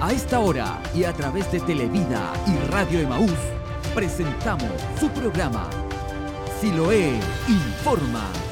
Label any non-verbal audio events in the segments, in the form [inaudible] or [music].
A esta hora y a través de Televida y Radio Emaús, presentamos su programa Siloé Informa.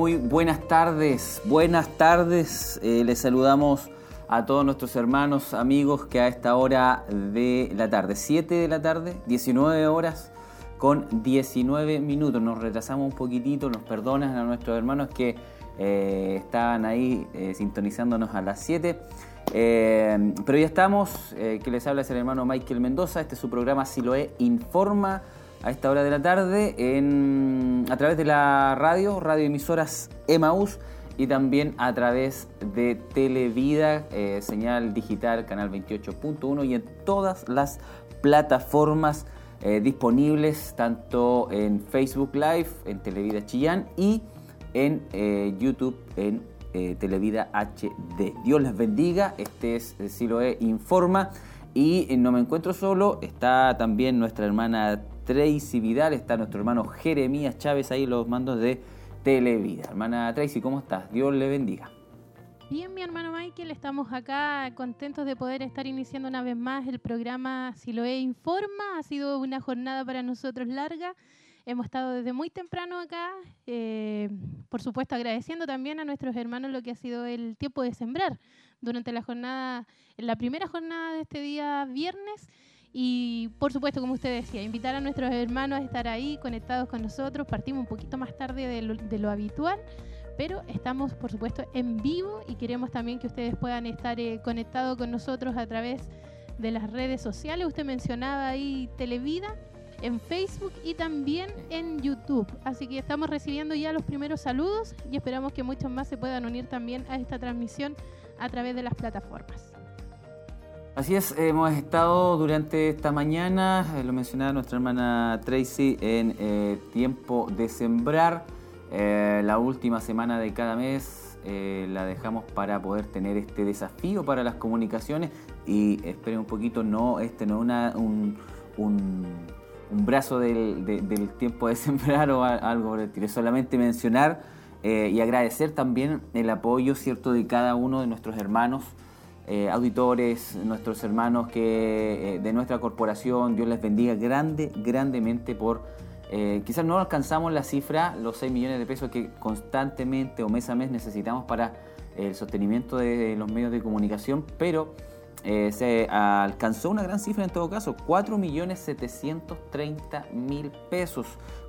Buenas tardes, buenas tardes. Eh, les saludamos a todos nuestros hermanos, amigos que a esta hora de la tarde, 7 de la tarde, 19 horas con 19 minutos. Nos retrasamos un poquitito, nos perdonan a nuestros hermanos que eh, estaban ahí eh, sintonizándonos a las 7. pero ya estamos, que les habla es el hermano Michael Mendoza, este es su programa Siloé Informa a esta hora de la tarde a través de la radio, radioemisoras Emaús y también a través de Televida, eh, señal digital, canal 28.1 y en todas las plataformas eh, disponibles, tanto en Facebook Live, en Televida Chillán y en eh, YouTube en Televida HD. Dios les bendiga, este es Siloe Informa y no me encuentro solo, está también nuestra hermana Tracy Vidal, está nuestro hermano Jeremías Chávez ahí, los mandos de Televida. Hermana Tracy, ¿cómo estás? Dios le bendiga. Bien, mi hermano Michael, estamos acá contentos de poder estar iniciando una vez más el programa Siloé Informa. Ha sido una jornada para nosotros larga. Hemos estado desde muy temprano acá, eh, por supuesto agradeciendo también a nuestros hermanos lo que ha sido el tiempo de sembrar durante la jornada, la primera jornada de este día viernes y por supuesto, como usted decía, invitar a nuestros hermanos a estar ahí conectados con nosotros. Partimos un poquito más tarde de lo, habitual, pero estamos por supuesto en vivo y queremos también que ustedes puedan estar eh, conectados con nosotros a través de las redes sociales. Usted mencionaba ahí Televida en Facebook y también en YouTube. Así que estamos recibiendo ya los primeros saludos y esperamos que muchos más se puedan unir también a esta transmisión a través de las plataformas. Así es, hemos estado durante esta mañana, eh, lo mencionaba nuestra hermana Tracy, en eh, tiempo de sembrar. Eh, la última semana de cada mes la dejamos para poder tener este desafío para las comunicaciones y esperen un poquito, no, este no es un, un, brazo del, tiempo de [laughs] sembrar o algo por el estilo, solamente mencionar y agradecer también el apoyo cierto de cada uno de nuestros hermanos eh, auditores, nuestros hermanos que, eh, de nuestra corporación, Dios les bendiga grande, grandemente por... Eh, quizás no alcanzamos la cifra, los 6 millones de pesos que constantemente o mes a mes necesitamos para el sostenimiento de los medios de comunicación, pero se alcanzó una gran cifra en todo caso, 4 millones 730 mil pesos,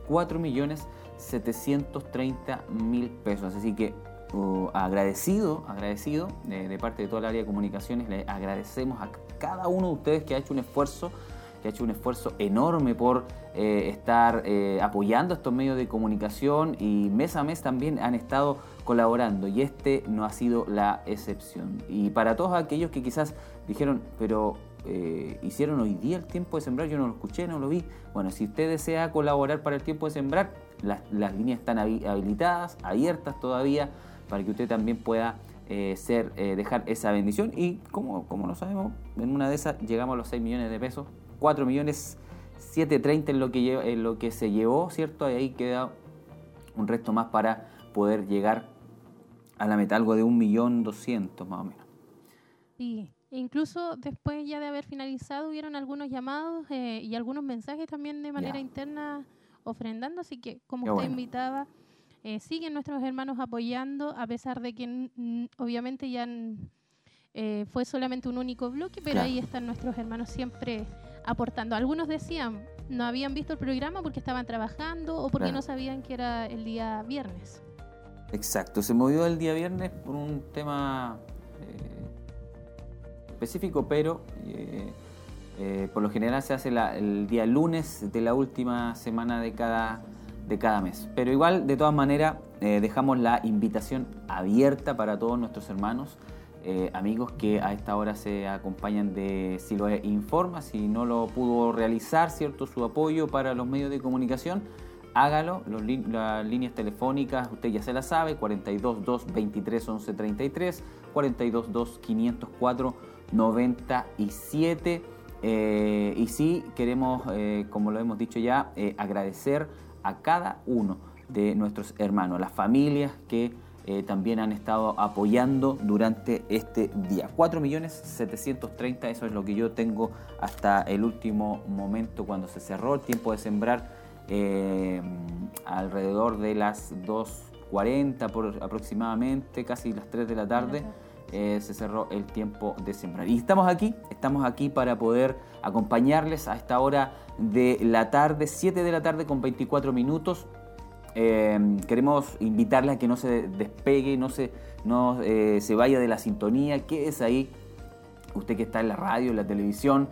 4 millones 730 mil pesos, así que agradecido, agradecido de, parte de toda el área de comunicaciones, le agradecemos a cada uno de ustedes que ha hecho un esfuerzo, que ha hecho un esfuerzo enorme por eh, estar eh, apoyando estos medios de comunicación y mes a mes también han estado colaborando y este no ha sido la excepción. Y para todos aquellos que quizás dijeron, pero eh, hicieron hoy día el tiempo de sembrar, yo no lo escuché, no lo vi. Bueno, si usted desea colaborar para el tiempo de sembrar, las líneas están habilitadas, abiertas todavía para que usted también pueda eh, ser, eh, dejar esa bendición. Y como, como lo sabemos, en una de esas llegamos a los 6 millones de pesos, 4 millones 730 en lo que, en lo que se llevó, ¿cierto? Y ahí queda un resto más para poder llegar a la meta, algo de 1.200.000 más o menos. Sí, incluso después ya de haber finalizado, hubieron algunos llamados eh, y algunos mensajes también de manera interna ofrendando. Así que, como usted invitaba, eh, siguen nuestros hermanos apoyando, a pesar de que obviamente ya eh, fue solamente un único bloque, pero ahí están nuestros hermanos siempre aportando. Algunos decían, no habían visto el programa porque estaban trabajando o porque no sabían que era el día viernes. Exacto, se movió el día viernes por un tema específico, pero eh, eh, por lo general se hace el día lunes de la última semana de cada, de cada mes. Pero igual, de todas maneras, eh, dejamos la invitación abierta para todos nuestros hermanos, amigos que a esta hora se acompañan de Siloe Informa. Si no lo pudo realizar, ¿cierto? Su apoyo para los medios de comunicación hágalo. las líneas telefónicas, usted ya se las sabe, 422 23 11 33, 422 504 97. Eh, y sí, queremos, eh, como lo hemos dicho ya, eh, agradecer a cada uno de nuestros hermanos, las familias que también han estado apoyando durante este día. 4.730.000, eso es lo que yo tengo hasta el último momento cuando se cerró el tiempo de sembrar alrededor de las 2.40 aproximadamente, casi las 3 de la tarde. Eh, se cerró el tiempo de sembrar. Y estamos aquí, estamos aquí para poder acompañarles a esta hora de la tarde, 7 de la tarde con 24 minutos. Eh, queremos invitarles a que no se despegue, no, se, no eh, se vaya de la sintonía, que es ahí, usted que está en la radio, en la televisión.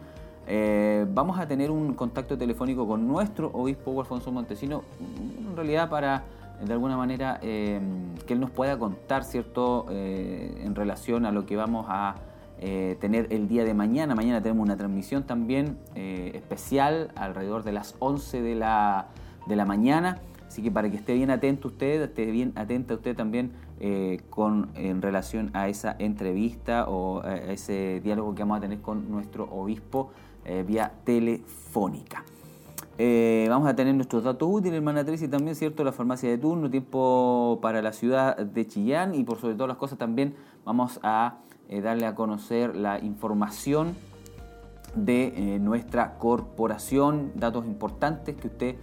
vamos a tener un contacto telefónico con nuestro obispo Alfonso Montesino, en realidad para de alguna manera em, que él nos pueda contar, ¿cierto?, eh, en relación a lo que vamos a eh, tener el día de mañana. Mañana tenemos una transmisión también eh, especial alrededor de las 11 de la, de la mañana. Así que para que esté bien atento usted, esté bien atenta usted también con, en relación a esa entrevista o a ese diálogo que vamos a tener con nuestro obispo vía telefónica. Eh, vamos a tener nuestros datos útiles, hermana y también, ¿cierto? La farmacia de turno, tiempo para la ciudad de Chillán y por sobre todas las cosas también vamos a eh, darle a conocer la información de eh, nuestra corporación, datos importantes que usted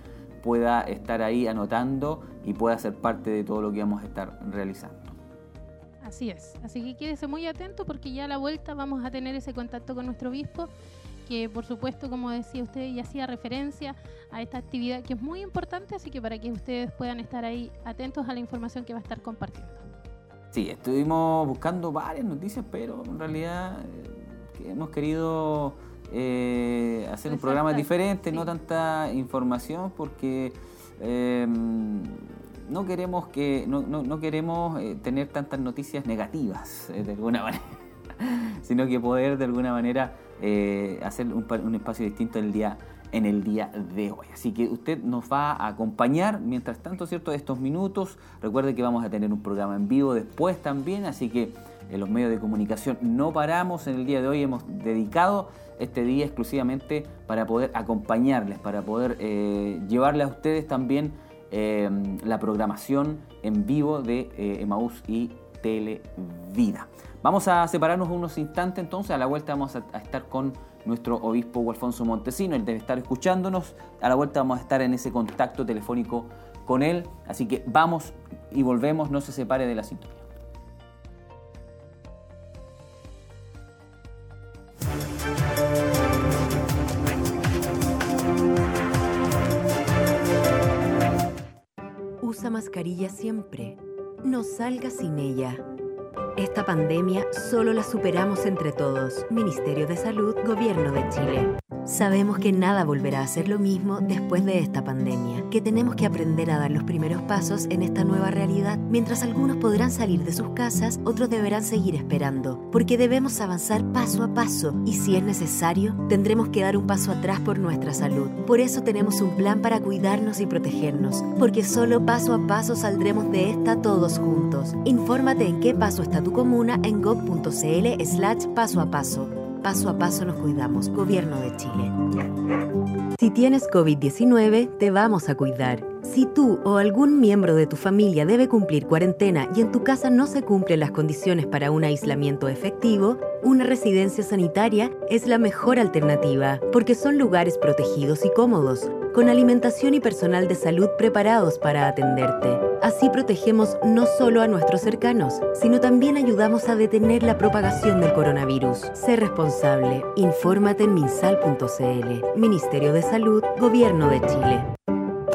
pueda estar ahí anotando y pueda ser parte de todo lo que vamos a estar realizando. Así es, así que quédese muy atento porque ya a la vuelta vamos a tener ese contacto con nuestro obispo que por supuesto, como decía usted, y hacía referencia a esta actividad que es muy importante, así que para que ustedes puedan estar ahí atentos a la información que va a estar compartiendo. Sí, estuvimos buscando varias noticias, pero en realidad eh, hemos querido eh, hacer un programa diferente, no tanta información, porque em, no queremos que no, no, queremos eh, tener tantas noticias negativas de alguna [laughs] manera, sino que poder de alguna manera eh, hacer un, espacio distinto día, en el día de hoy. Así que usted nos va a acompañar mientras tanto, ¿cierto? Estos minutos. Recuerde que vamos a tener un programa en vivo después también, así que en los medios de comunicación no paramos. En el día de hoy hemos dedicado este día exclusivamente para poder acompañarles, para poder eh, llevarle a ustedes también eh, la programación en vivo de Emaús y Televida. Vamos a separarnos unos instantes entonces, a la vuelta vamos a, estar con nuestro obispo Alfonso Montesino, él debe estar escuchándonos, a la vuelta vamos a estar en ese contacto telefónico con él, así que vamos y volvemos, no se separe de la sintonía. Usa mascarilla siempre, no salga sin ella. Esta pandemia solo la superamos entre todos. Ministerio de Salud, Gobierno de Chile. Sabemos que nada volverá a ser lo mismo después de esta pandemia, que tenemos que aprender a dar los primeros pasos en esta nueva realidad. Mientras algunos podrán salir de sus casas, otros deberán seguir esperando, porque debemos avanzar paso a paso y si es necesario, tendremos que dar un paso atrás por nuestra salud. Por eso tenemos un plan para cuidarnos y protegernos, porque solo paso a paso saldremos de esta todos juntos. Infórmate en qué paso está tu comuna en gov.cl slash paso a paso. Paso a paso nos cuidamos. Gobierno de Chile. Si tienes COVID-19, te vamos a cuidar. Si tú o algún miembro de tu familia debe cumplir cuarentena y en tu casa no se cumplen las condiciones para un aislamiento efectivo, una residencia sanitaria es la mejor alternativa, porque son lugares protegidos y cómodos, con alimentación y personal de salud preparados para atenderte. Así protegemos no solo a nuestros cercanos, sino también ayudamos a detener la propagación del coronavirus. Sé responsable. Infórmate en minsal.cl. Ministerio de Salud, Gobierno de Chile.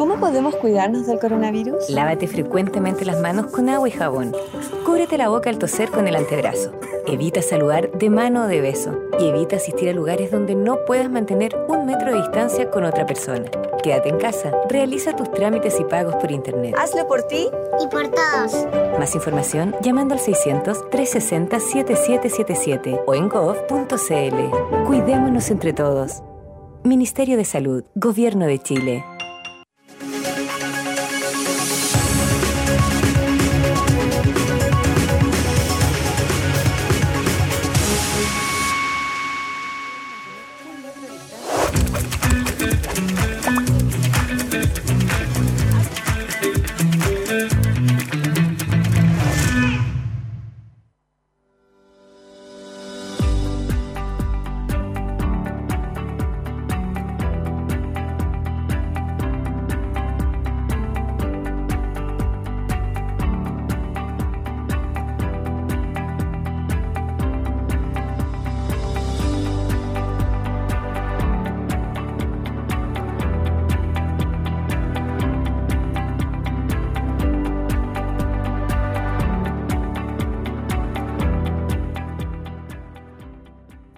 ¿Cómo podemos cuidarnos del coronavirus? Lávate frecuentemente las manos con agua y jabón. Cúbrete la boca al toser con el antebrazo. Evita saludar de mano o de beso. Y evita asistir a lugares donde no puedas mantener un metro de distancia con otra persona. Quédate en casa. Realiza tus trámites y pagos por internet. Hazlo por ti y por todos. Más información llamando al 600-360-7777 o en gov.cl. Cuidémonos entre todos. Ministerio de Salud, Gobierno de Chile.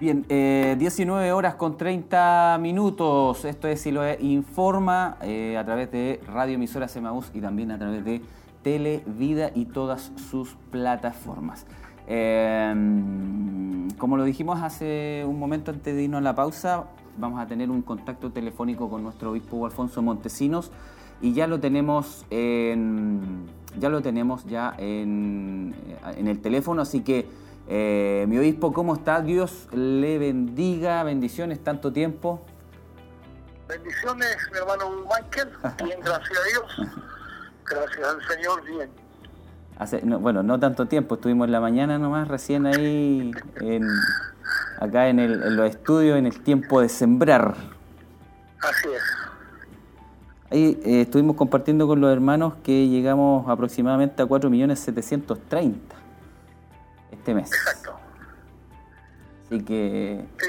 Bien, 19 eh, horas con 30 minutos. Esto es Siloe Informa eh, a través de Radio Emisora Semaús y también a través de Televida y todas sus plataformas. Em, como lo dijimos hace un momento antes de irnos a la pausa, vamos a tener un contacto telefónico con nuestro obispo Alfonso Montesinos y ya lo tenemos en, ya lo tenemos ya en el teléfono, así que eh, mi obispo, ¿cómo está? Dios le bendiga, bendiciones, tanto tiempo. Bendiciones, mi hermano Michael, [laughs] bien, gracias a Dios. Gracias al Señor, bien. Hace, bueno, no tanto tiempo, estuvimos en la mañana nomás, recién ahí, en, acá en, el, en los estudios, en el tiempo de sembrar. Así es. Ahí eh, estuvimos compartiendo con los hermanos que llegamos aproximadamente a 4.730.000 este mes. Exacto. Así que... Sí,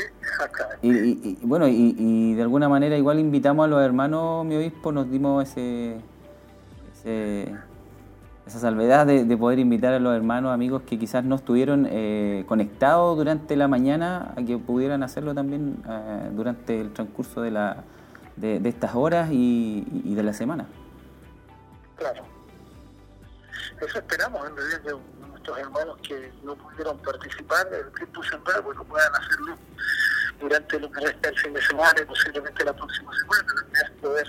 y, y, bueno, y, y, de alguna manera igual invitamos a los hermanos, mi obispo, nos dimos ese, ese esa salvedad de, de, poder invitar a los hermanos, amigos que quizás no estuvieron eh, conectados durante la mañana, a que pudieran hacerlo también eh, durante el transcurso de, la, de, de estas horas y, y, de la semana. Claro. Eso esperamos en realidad de nuestros hermanos que no pudieron participar del tiempo central, bueno, puedan hacerlo durante lo que resta el fin de semana y posiblemente la próxima semana, poder,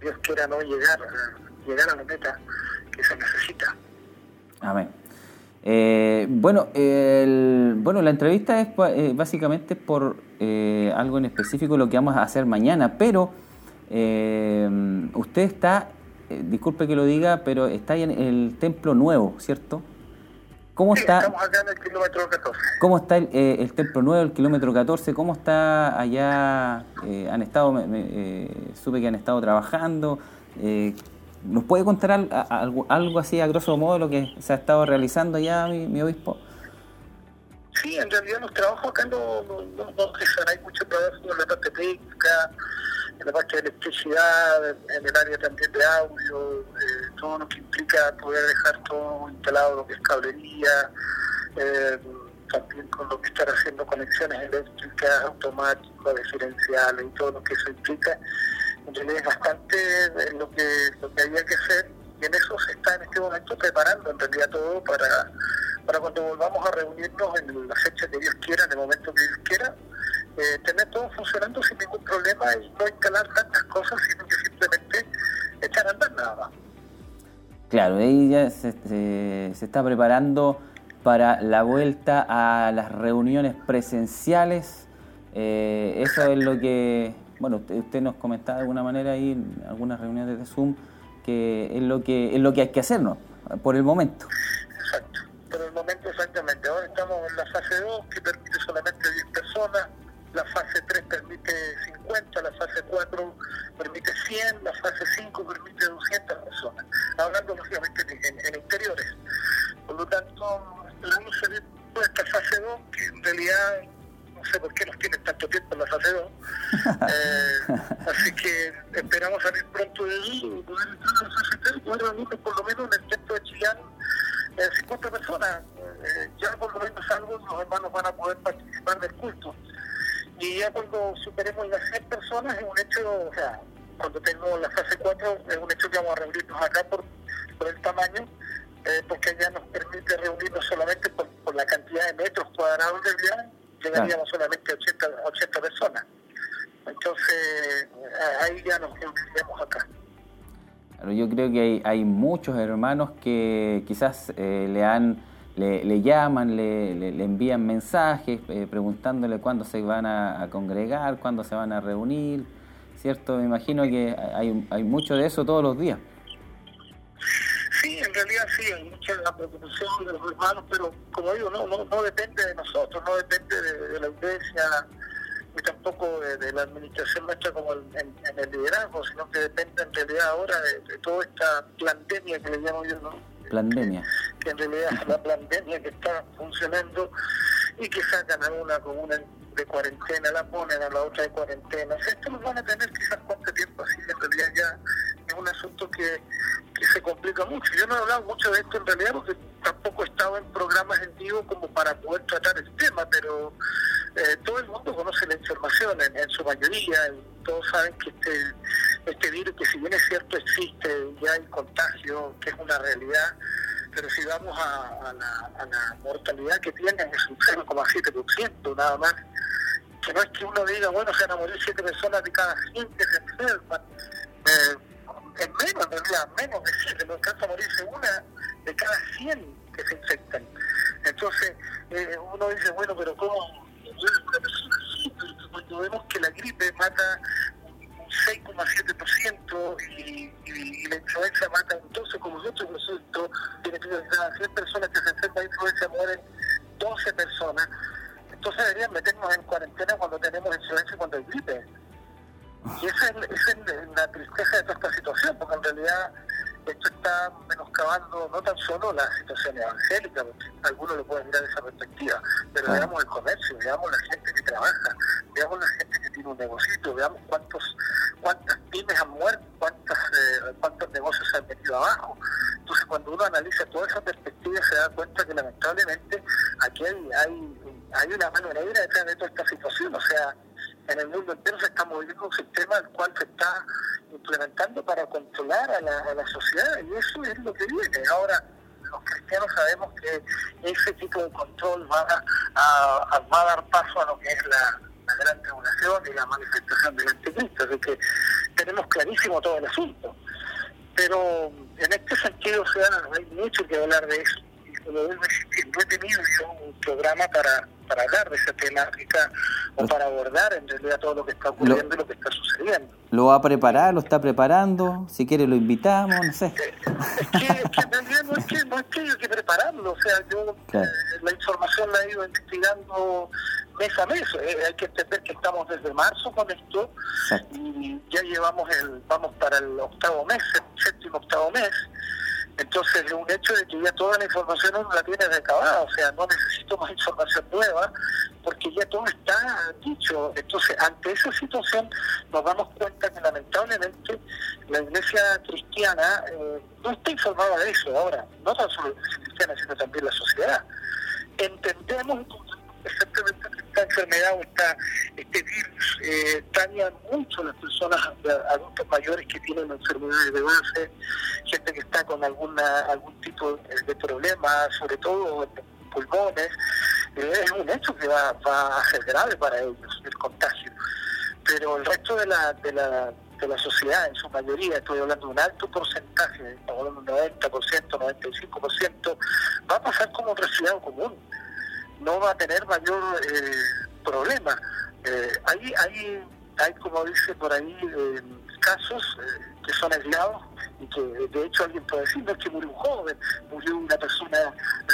Dios quiera no llegar, llegar a la meta que se necesita. Amén. Eh, bueno, el, bueno, la entrevista es eh, básicamente por eh, algo en específico lo que vamos a hacer mañana, pero eh, usted está, disculpe que lo diga, pero está ahí en el templo nuevo, ¿cierto? ¿Cómo sí, está? Estamos acá en el kilómetro 14. ¿Cómo está el, eh, el, templo nuevo, el kilómetro 14? ¿Cómo está allá? Eh, han estado, me, eh, supe que han estado trabajando. ¿Nos puede contar algo, algo, así a grosso modo lo que se ha estado realizando allá, mi, mi obispo? Sí, en realidad los trabajos acá no, no, no, no hay mucho trabajo en la parte técnica, en la parte de electricidad, en el área también de audio, eh, todo lo que implica poder dejar todo instalado, lo que es cablería, eh, también con lo que estar haciendo conexiones eléctricas, automáticas, diferenciales y todo lo que eso implica. En realidad es bastante lo que, lo que había que hacer y en eso se está en este momento preparando en realidad todo para, para cuando volvamos a reunirnos en la fecha que Dios quiera, en el momento que Dios quiera, eh, tener todo funcionando sin ningún problema y no instalar tantas cosas, sino que simplemente echar a andar nada más. Claro, se, se, se, está preparando para la vuelta a las reuniones presenciales. Eh, eso es lo que, bueno, usted, usted, nos comentaba de alguna manera ahí en algunas reuniones de Zoom, que es lo que es lo que hay que hacer, ¿no? Por el momento. Exacto, por el momento hermanos que quizás eh, le han le, le llaman, le, le, envían mensajes eh, preguntándole cuándo se van a, congregar, cuándo se van a reunir, ¿cierto? Me imagino que hay, hay mucho de eso todos los días. Sí, en realidad sí, hay mucha la preocupación de los hermanos, pero como digo, no, no, no depende de nosotros, no depende de, de la iglesia, ni tampoco de, de, la administración nuestra como el, en, en, el liderazgo, sino que depende en realidad ahora de, de toda esta pandemia que le llamo yo, ¿no? Pandemia. Que, que en realidad es la pandemia que está funcionando y que sacan a una como una de cuarentena, la ponen a la otra de cuarentena. O sea, esto nos van a tener quizás cuánto tiempo así, en realidad ya es un asunto que, que se complica mucho. Yo no he hablado mucho de esto en realidad porque tampoco he estado en programas en vivo como para poder tratar el tema, pero eh, todo el mundo conoce la información en, su mayoría todos saben que este, este virus, que si bien es cierto existe, ya hay contagio, que es una realidad, pero si vamos a, la, mortalidad que tienen es un 0,7% nada más, que no es que uno diga, bueno, se van a morir 7 personas de cada 100 que se enferman, eh, es menos en menos de 7, no alcanza a morirse una de cada 100 que se infectan. Entonces, eh, uno dice, bueno, pero ¿cómo? Cuando vemos que la gripe mata un 6,7% y, y, y la influenza mata un 12,8%, tiene que cada 100 personas que se enferman de influenza mueren 12 personas. Entonces deberían meternos en cuarentena cuando tenemos influenza y cuando hay gripe. Y esa es, esa es la tristeza de toda esta situación, porque en realidad esto está menoscabando no tan solo la situación evangélica, porque algunos lo pueden mirar de esa perspectiva, pero ah. veamos el comercio, veamos la gente que trabaja, veamos la gente que tiene un negocio, veamos cuántos cuántas pymes han muerto, cuántas, eh, cuántos negocios se han metido abajo. Entonces, cuando uno analiza toda esa perspectiva, se da cuenta que lamentablemente aquí hay, hay, hay una mano negra detrás de toda esta situación, o sea, en el mundo entero moviendo un sistema el cual se está implementando para controlar a la, sociedad y eso es lo que viene. Ahora, los cristianos sabemos que ese tipo de control va a, va a dar paso a lo que es la, gran tribulación y la manifestación del anticristo, así que tenemos clarísimo todo el asunto. Pero en este sentido, o hay mucho que hablar de eso. Como vuelvo no he tenido yo un programa para para hablar de esa temática o para abordar en realidad todo lo que está ocurriendo lo, y lo que está sucediendo. ¿Lo va a preparar? ¿Lo está preparando? Si quiere lo invitamos, no sé. Es que, es que no es que, no es que haya que prepararlo, o sea, yo claro. eh, la información la he ido investigando mes a mes, eh, hay que entender que estamos desde marzo con esto Exacto. y ya llevamos el, vamos para el octavo mes, el séptimo octavo mes, entonces es un hecho de que ya toda la información uno la tiene recabada, o sea, no necesito más información nueva, porque ya todo está dicho. Entonces, ante esa situación nos damos cuenta que lamentablemente la iglesia cristiana eh, no está informada de eso ahora, no tan solo la iglesia cristiana, sino también la sociedad. Entendemos exactamente esta enfermedad o esta, este virus eh, daña mucho a las personas adultos mayores que tienen enfermedades de base, gente que está con alguna algún tipo de problema, sobre todo pulmones. Eh, es un hecho que va, va a ser grave para ellos el contagio. Pero el resto de la, de la de la sociedad en su mayoría, estoy hablando de un alto porcentaje, estamos hablando de un 90%, 95%, va a pasar como un resfriado común no va a tener mayor eh, problema. Eh, hay, hay, hay, como dice por ahí, eh, casos que son aislados y que de hecho alguien puede decir, no es que murió un joven, murió una persona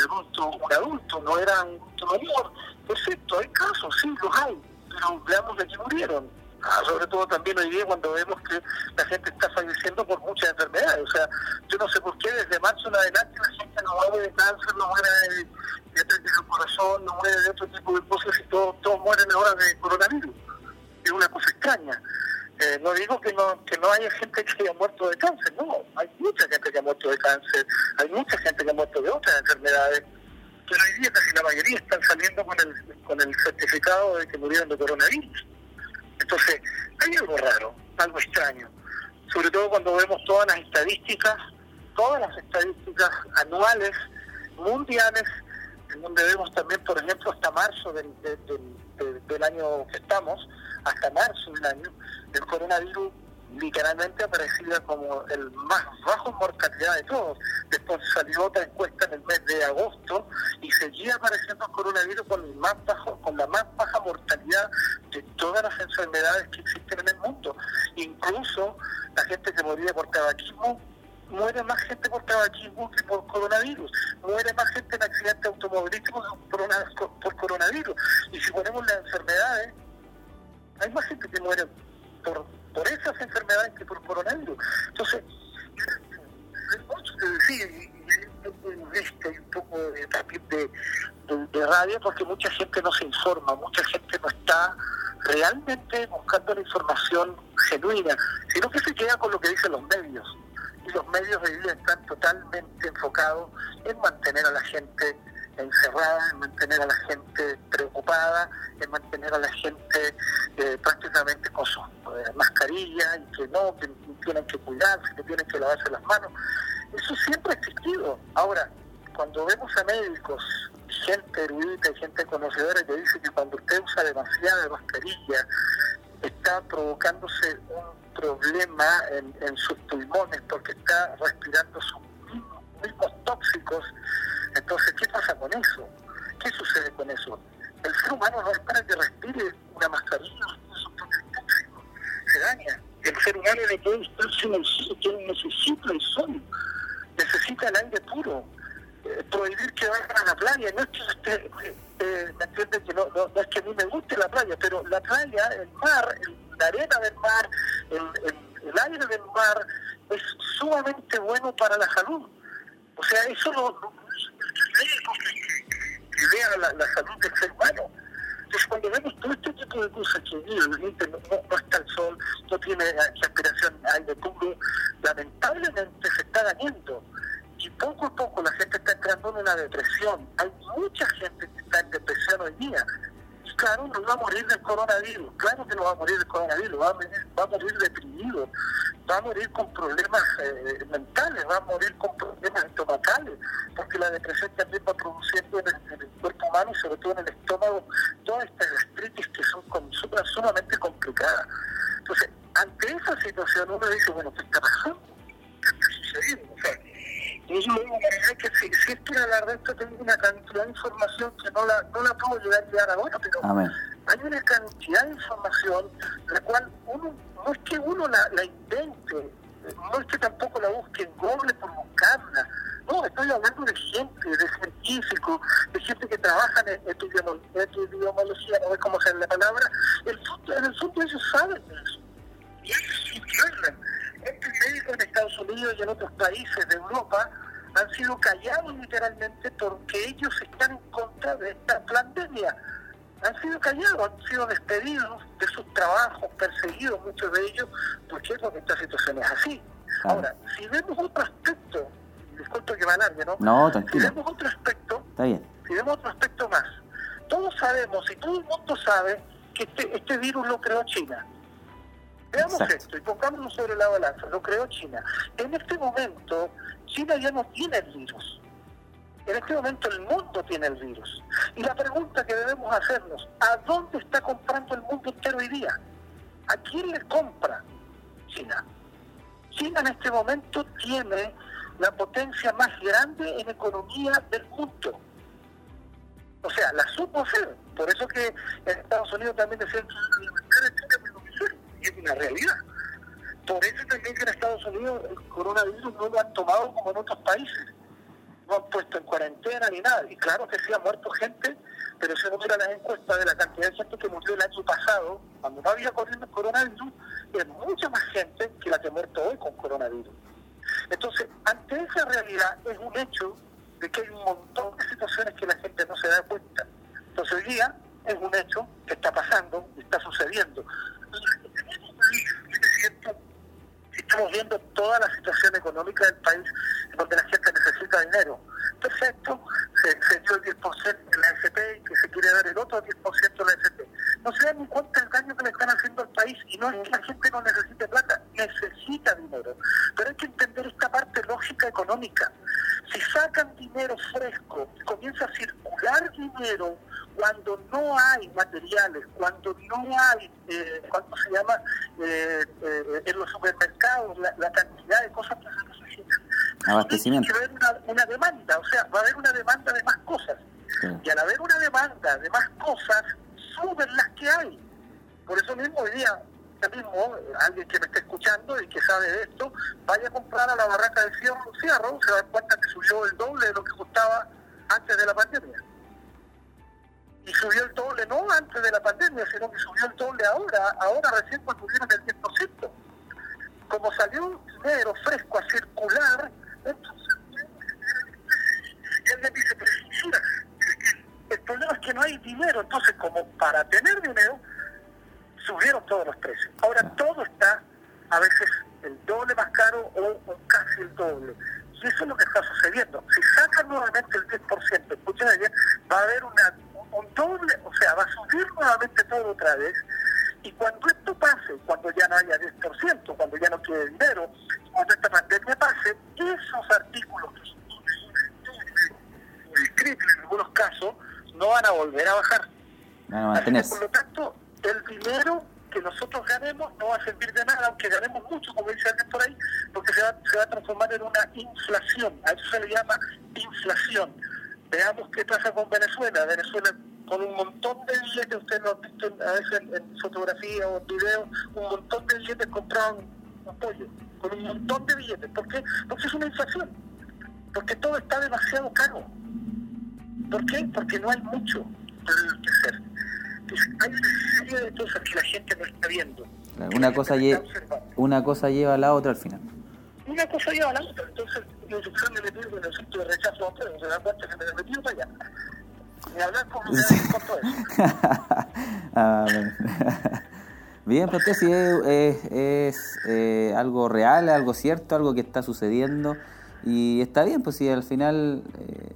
adulto, un adulto, no era un menor. Perfecto, hay casos, sí, los hay, pero veamos de qué murieron. Ah, sobre todo también hoy día cuando vemos que la gente está falleciendo por muchas enfermedades. O sea, yo no sé por qué desde marzo en adelante la gente no muere de cáncer, no muere de, de, corazón, no muere de otro tipo de cosas y todos, todos mueren ahora de coronavirus. Es una cosa extraña. Eh, no digo que no, que no haya gente que haya muerto de cáncer, no, hay mucha gente que ha muerto de cáncer, hay mucha gente que ha muerto de otras enfermedades, pero hoy día casi la mayoría están saliendo con el, con el certificado de que murieron de coronavirus. Entonces, hay algo raro, algo extraño, sobre todo cuando vemos todas las estadísticas, todas las estadísticas anuales, mundiales, en donde vemos también, por ejemplo, hasta marzo del, del año que estamos, hasta marzo del año, el coronavirus literalmente aparecía como el más bajo mortalidad de todos. Después salió otra encuesta en el mes de agosto y seguía apareciendo el coronavirus con el más bajo, con la más baja mortalidad de todas las enfermedades que existen en el mundo. Incluso la gente que moría por tabaquismo muere más gente por tabaquismo que por coronavirus, muere más gente en accidentes automovilísticos por coronavirus. Y si ponemos las enfermedades, hay más gente que muere por, por esas enfermedades que por coronavirus. Entonces, hay mucho que decir y, un poco de, de, de, de radio porque mucha gente no se informa, mucha gente no está realmente buscando la información genuina, sino que se queda con lo que dicen los medios. Y los medios de vida están totalmente enfocados en mantener a la gente encerrada, en mantener a la gente preocupada, en mantener a la gente eh, prácticamente con sus eh, mascarillas y que no, que tienen que cuidarse, que tienen que lavarse las manos. Eso siempre ha existido. Ahora, cuando vemos a médicos, gente erudita y gente conocedora que dice que cuando usted usa demasiada mascarilla, está provocándose un problema en, sus pulmones porque está respirando sus mismos tóxicos entonces, ¿qué pasa con eso? ¿Qué sucede con eso? El ser humano no es para que respire una mascarilla, se daña. El ser humano no puede en el sol, necesita el sol, necesita el aire puro. Eh, prohibir que vayan a la playa, no es que usted, eh, me entiende que no, es que a mí me guste la playa, pero la playa, el mar, la arena del mar, el, aire del mar es sumamente bueno para la salud. O sea, eso lo, que, vea la, salud del ser humano. Entonces, cuando vemos todo este tipo de cosas que la gente no, está el sol, no tiene aspiración aire puro, lamentablemente se está dañando. Y poco a poco la gente está entrando en una depresión. Hay mucha gente que está en depresión hoy día claro, no va a morir del coronavirus, claro que no va a morir del coronavirus, va a morir, deprimido, va a morir con problemas eh, mentales, va a morir con problemas estomacales, porque la depresión también va produciendo en el, cuerpo humano y sobre todo en el estómago todas estas gastritis que son sumamente complicadas. Entonces, ante esa situación uno dice, bueno, ¿qué está pasando? ¿Qué está sucediendo? Y yo digo, que si, si es que la tengo una cantidad de información que no la, no la puedo llegar a llegar ahora, pero hay una cantidad de información la cual uno, no es que uno la, la invente, no es que tampoco la busque en Google por buscarla, no, estoy hablando de gente, de científicos, de gente que trabaja en epidemiología, no sé cómo se la palabra, el en el fondo ellos saben eso, y ellos hablan estos médicos en Estados Unidos y en otros países de Europa han sido callados literalmente porque ellos están en contra de esta pandemia. Han sido callados, han sido despedidos de sus trabajos, perseguidos muchos de ellos, porque es porque esta situación es así. Ahora, si vemos otro aspecto, disculpe que me alargue, ¿no? No, tranquilo. Si vemos otro aspecto, Está bien. si vemos otro aspecto más, todos sabemos y todo el mundo sabe que este, este virus lo creó China. Veamos esto y pongámoslo sobre la balanza. Lo creó China. En este momento, China ya no tiene el virus. En este momento el mundo tiene el virus. Y la pregunta que debemos hacernos, ¿a dónde está comprando el mundo entero hoy día? ¿A quién le compra China? China en este momento tiene la potencia más grande en economía del mundo. O sea, la supo hacer. Por eso que en Estados Unidos también decían que una realidad. Por eso también que en Estados Unidos Unidos el coronavirus no lo han tomado como en otros países. No han puesto en cuarentena ni nada. Y claro que sí ha muerto gente, pero si uno mira las encuestas de la cantidad de gente que murió el año pasado, cuando no había corriendo el coronavirus, es mucha más gente que la que ha muerto hoy con coronavirus. Entonces, ante esa realidad es un hecho de que hay un montón de situaciones que la gente no se da cuenta. Entonces hoy día es un hecho que está pasando y está sucediendo. Estamos viendo toda la situación económica del país donde la gente necesita dinero. Perfecto, se, dio el 10% de la FP y que se quiere dar el otro 10% de la FP. No se dan ni cuenta del daño que le están haciendo al país y no es que la gente no necesite plata, necesita dinero. Pero hay que entender esta parte lógica económica. Si sacan dinero fresco comienza a circular dinero cuando no hay materiales, cuando no hay, eh, ¿cuánto se llama? Eh, eh, en los supermercados, la, cantidad de cosas que se necesitan. Abastecimiento. Que una, demanda, o sea, va a haber una demanda de más cosas. Y al haber una demanda de más cosas, suben las que hay. Por eso mismo hoy día, mismo, alguien que me esté escuchando y que sabe de esto, vaya a comprar a la barraca de cierro, cierro se da cuenta que subió el doble de lo que costaba antes de la pandemia y subió el doble no antes de la pandemia, sino que subió el doble ahora, ahora recién cuando tuvieron el 10%. Como salió dinero fresco a circular, entonces y dice, pero el problema es que no hay dinero, entonces como para tener dinero, subieron todos los precios. Ahora todo está a veces el doble más caro o, casi el doble. Y eso es lo que está sucediendo. Si sacan nuevamente el 10%, escuchen bien, va a haber una un doble, o sea, va a subir nuevamente todo otra vez. Y cuando esto pase, cuando ya no haya 10%, cuando ya no quede dinero, cuando esta pandemia pase, esos artículos en algunos casos no van a volver a bajar. por lo tanto, el dinero que nosotros ganemos no va a servir de nada, aunque ganemos mucho, como dice alguien por ahí, porque se va, se va a transformar en una inflación. A eso se le llama inflación Veamos qué pasa con Venezuela. Venezuela con un montón de billetes, ustedes lo han visto a veces en, fotografía o en video, un montón de billetes compraron apoyo, con un montón de billetes. ¿Por qué? Porque es una inflación, porque todo está demasiado caro. ¿Por qué? Porque no hay mucho que hacer. hay una serie de cosas que la gente no está viendo. una, cosa una cosa lleva a la otra al final una cosa lleva a la otra. Entonces, yo me metí en el sitio de rechazo a ustedes, se dan cuenta que me he metido para allá. Ni hablar con ustedes con todo eso. [laughs] [laughs] Bien, pero si es, es, eh, algo real, algo cierto, algo que está sucediendo. Y está bien, pues si al final eh,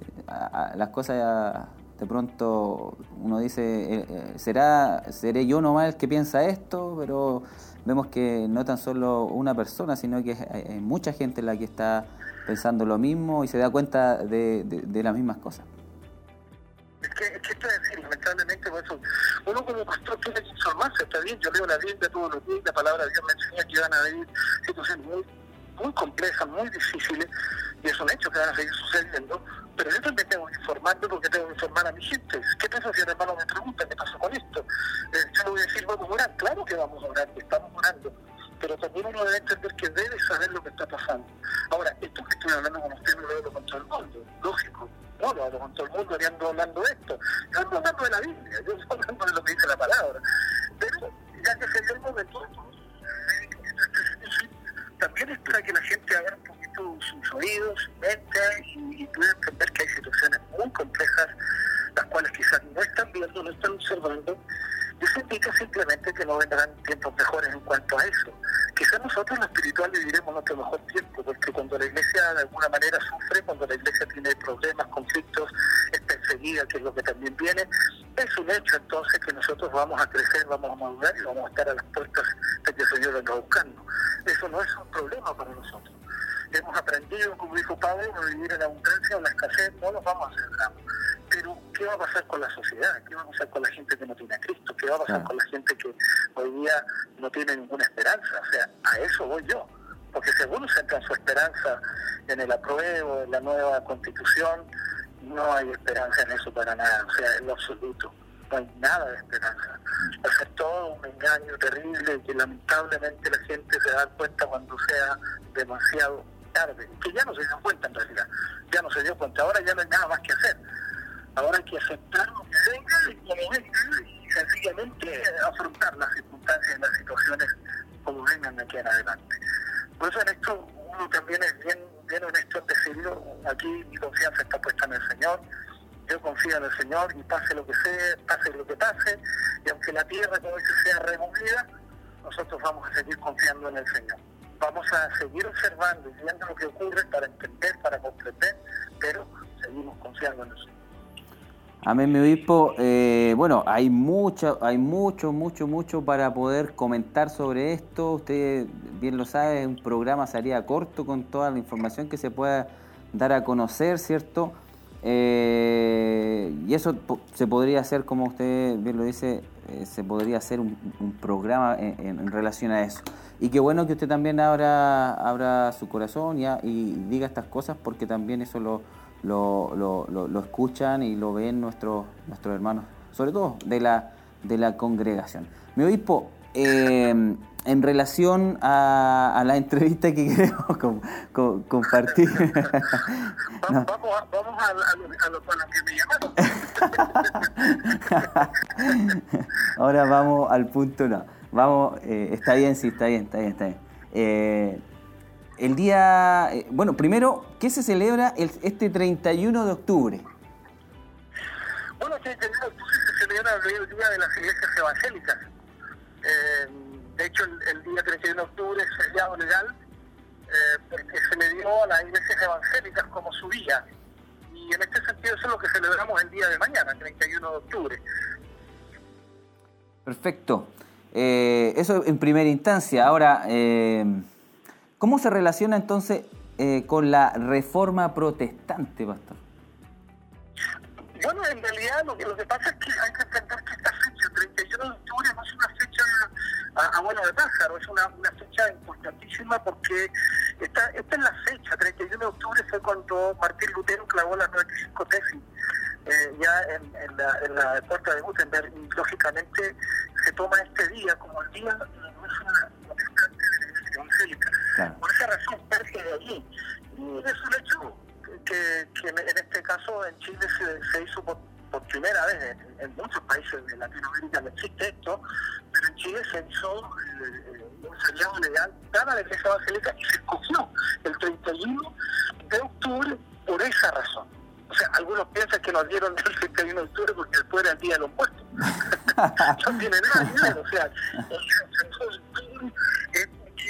las cosas de pronto uno dice, eh, eh, será seré yo nomás el que piensa esto, pero vemos que no tan solo una persona, sino que hay, mucha gente la que está pensando lo mismo y se da cuenta de, de, las mismas cosas. Es que, es que esto es lamentablemente, por eso, uno como pastor tiene que informarse, está bien, yo leo la Biblia todos los días, la palabra de Dios me enseña que van a haber situaciones muy, muy complejas, muy difíciles, y es un hecho que van a seguir sucediendo, pero yo también tengo que informarme porque tengo que informar a mi gente. ¿Qué pasa si el hermano me pregunta qué pasó con esto? Eh, yo le voy a decir, vamos a orar. Claro que vamos a orar, estamos orando. Pero también uno debe entender que debe saber lo que está pasando. Ahora, esto que estoy hablando con usted no lo hablo con todo el mundo, lógico. No lo hablo con todo el mundo y ando hablando de esto. Yo ando hablando de la Biblia, yo estoy hablando de lo que dice la palabra. Pero ya que se dio el momento, también es para que la gente abra un poquito sus oídos, su mente y, pueda entender que hay situaciones muy complejas, las cuales quizás no están viendo, no están observando. Eso indica simplemente que no vendrán tiempos mejores en cuanto a eso. Quizás nosotros en lo espiritual viviremos nuestro mejor tiempo, porque cuando la iglesia de alguna manera sufre, cuando la iglesia tiene problemas, conflictos, es perseguida, que es lo que también viene, es un hecho entonces que nosotros vamos a crecer, vamos a madurar y vamos a estar a las puertas de que el Señor venga buscando. Eso no es un problema para nosotros. Hemos aprendido, como dijo Pablo, a vivir en la abundancia o la escasez, no nos vamos a hacer. Pero, ¿qué va a pasar con la sociedad? ¿Qué va a pasar con la gente que no tiene a Cristo? ¿Qué va a pasar con la gente que hoy día no tiene ninguna esperanza? O sea, a eso voy yo. Porque según centran su esperanza en el apruebo, en la nueva constitución, no hay esperanza en eso para nada, o sea, en lo absoluto. no hay nada de esperanza. Va a ser todo un engaño terrible que lamentablemente la gente se da cuenta cuando sea demasiado tarde, que ya no se dio cuenta en realidad, ya no se dio cuenta, ahora ya no hay nada más que hacer. Ahora hay que aceptar lo que venga y como venga y sencillamente afrontar las circunstancias y las situaciones como vengan de aquí en adelante. Por eso en esto uno también es bien, bien honesto en decirlo, aquí mi confianza está puesta en el Señor, yo confío en el Señor y pase lo que sea, pase lo que pase, y aunque la tierra como dice sea removida, nosotros vamos a seguir confiando en el Señor. Vamos a seguir observando viendo lo que ocurre para entender, para comprender, pero seguimos confiando en Señor. Amén, mi obispo. Eh, bueno, hay mucho, hay mucho, mucho, mucho para poder comentar sobre esto. Usted bien lo sabe, un programa sería corto con toda la información que se pueda dar a conocer, ¿cierto? Eh, y eso se podría hacer, como usted bien lo dice, eh, se podría hacer un, programa en, relación a eso. Y qué bueno que usted también abra, abra su corazón y, y diga estas cosas, porque también eso lo lo, lo, lo, escuchan y lo ven nuestros, nuestros hermanos, sobre todo de la, de la congregación. Mi obispo, eh, en relación a, a, la entrevista que [laughs] queremos compartir. vamos, a, vamos a, a, lo, que me llamaron. [laughs] Ahora vamos al punto no. Vamos, eh, está bien, sí, está bien, está bien, está bien. Eh, el día, eh, bueno, primero, ¿qué se celebra el, este 31 de octubre? Bueno, este 31 de octubre se celebra el Día de las Iglesias Evangélicas. Eh, de hecho, el, día 31 de octubre es feriado legal eh, porque se le dio a las iglesias evangélicas como su día. Y en este sentido eso es lo que celebramos el día de mañana, 31 de octubre. Perfecto. Eso en primera instancia. Ahora, ¿Cómo se relaciona entonces eh, con la reforma protestante, pastor? Bueno, en realidad lo que, lo que pasa es que hay que entender que esta fecha, 31 de octubre, no es una fecha a, bueno de pájaro, es una, una, fecha importantísima porque esta, esta es la fecha, 31 de octubre fue cuando Martín Lutero clavó las 95 tesis eh, ya en, en, la, en la puerta de Gutenberg y lógicamente se toma este día como el día evangélica. Por esa razón parte de allí. Y es un hecho que, que en este caso en Chile se, hizo por, primera vez. En, muchos países de Latinoamérica no existe esto, pero en Chile se hizo eh, un feriado legal para la Iglesia Evangélica y se escogió el 31 de octubre por esa razón. Algunos piensan que nos dieron el 31 de octubre porque después era el día de los muertos. no tiene nada que ver, o sea,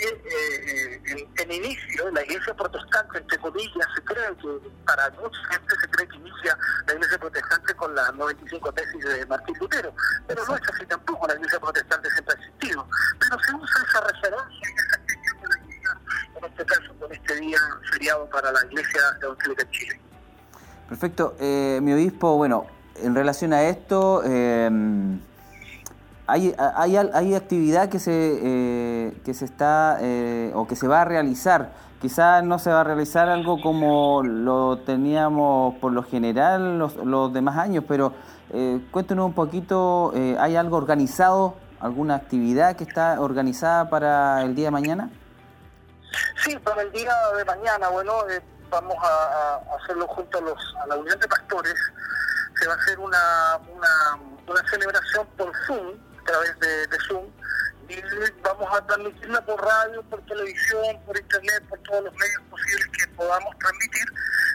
eh, en, inicio la iglesia protestante, entre comillas, se cree que para mucha gente se cree que inicia la iglesia protestante con las 95 tesis de Martín Lutero, pero no es así tampoco, la iglesia protestante siempre ha existido, pero se usa esa referencia en este caso con este día feriado para la iglesia de Chile. Perfecto, eh, mi obispo, bueno, en relación a esto, eh, hay, hay, hay actividad que se, eh, que se está eh, o que se va a realizar. Quizás no se va a realizar algo como lo teníamos por lo general los, los demás años, pero eh, cuéntenos un poquito, ¿hay algo organizado, alguna actividad que está organizada para el día de mañana? Sí, para el día de mañana, bueno, vamos a, hacerlo junto a, los, a la Unión de Pastores. Se va a hacer una, una, celebración por Zoom a través de, Zoom y vamos a transmitirla por radio, por televisión, por internet, por todos los medios posibles que podamos transmitir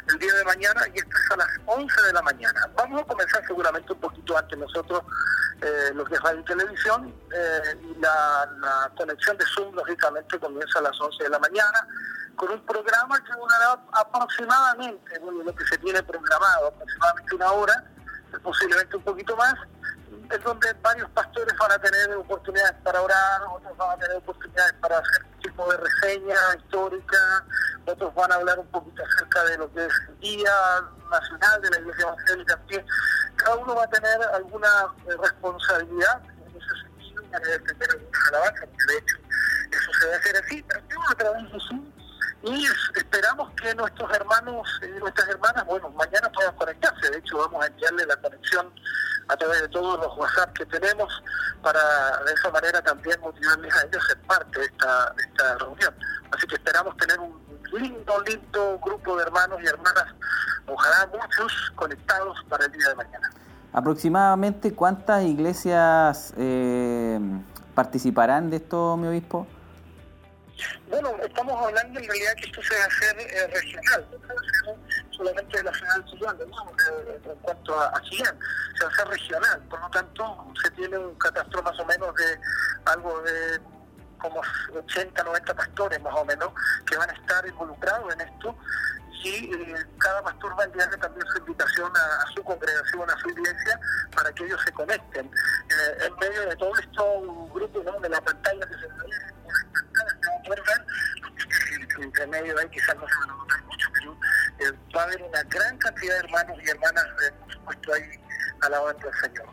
el día de mañana y esto es a las 11 de la mañana. Vamos a comenzar seguramente un poquito antes nosotros eh, lo que radio y televisión eh, y la, la, conexión de Zoom lógicamente comienza a las 11 de la mañana con un programa que durará aproximadamente, bueno, lo que se tiene programado, aproximadamente una hora, posiblemente un poquito más, es donde varios pastores van a tener oportunidades para orar, otros van a tener oportunidades para hacer tipo de reseña histórica, otros van a hablar un poquito acerca de lo que es el Día Nacional de la Iglesia Evangélica. Cada uno va a tener alguna eh, responsabilidad en ese sentido, van a defender alguna alabanza, porque de hecho eso se debe hacer así, pero a través de Zoom y esperamos que nuestros hermanos y nuestras hermanas, bueno, mañana puedan conectarse. De hecho, vamos a enviarle la conexión a través de todos los WhatsApp que tenemos para de esa manera también motivarles a ellos a ser parte de esta, de esta reunión. Así que esperamos tener un lindo, lindo grupo de hermanos y hermanas, ojalá muchos conectados para el día de mañana. Aproximadamente cuántas iglesias eh, participarán de esto, mi obispo? Bueno, estamos hablando en realidad que esto se va a hacer eh, regional, no solamente de la ciudad de Chillán, ¿no? Eh, en cuanto a, a se va a hacer regional, por lo tanto se tiene un catastro más o menos de algo de como 80, 90 pastores más o menos que van a estar involucrados en esto y eh, cada pastor va a enviarle también su invitación a, a, su congregación, a su iglesia, para que ellos se conecten. En medio de todo esto, un grupo de la pantalla que se poder ver, entre medio de ahí quizás no se van a notar mucho, pero eh, va a haber una gran cantidad de hermanos y hermanas, eh, por supuesto, ahí alabando al Señor.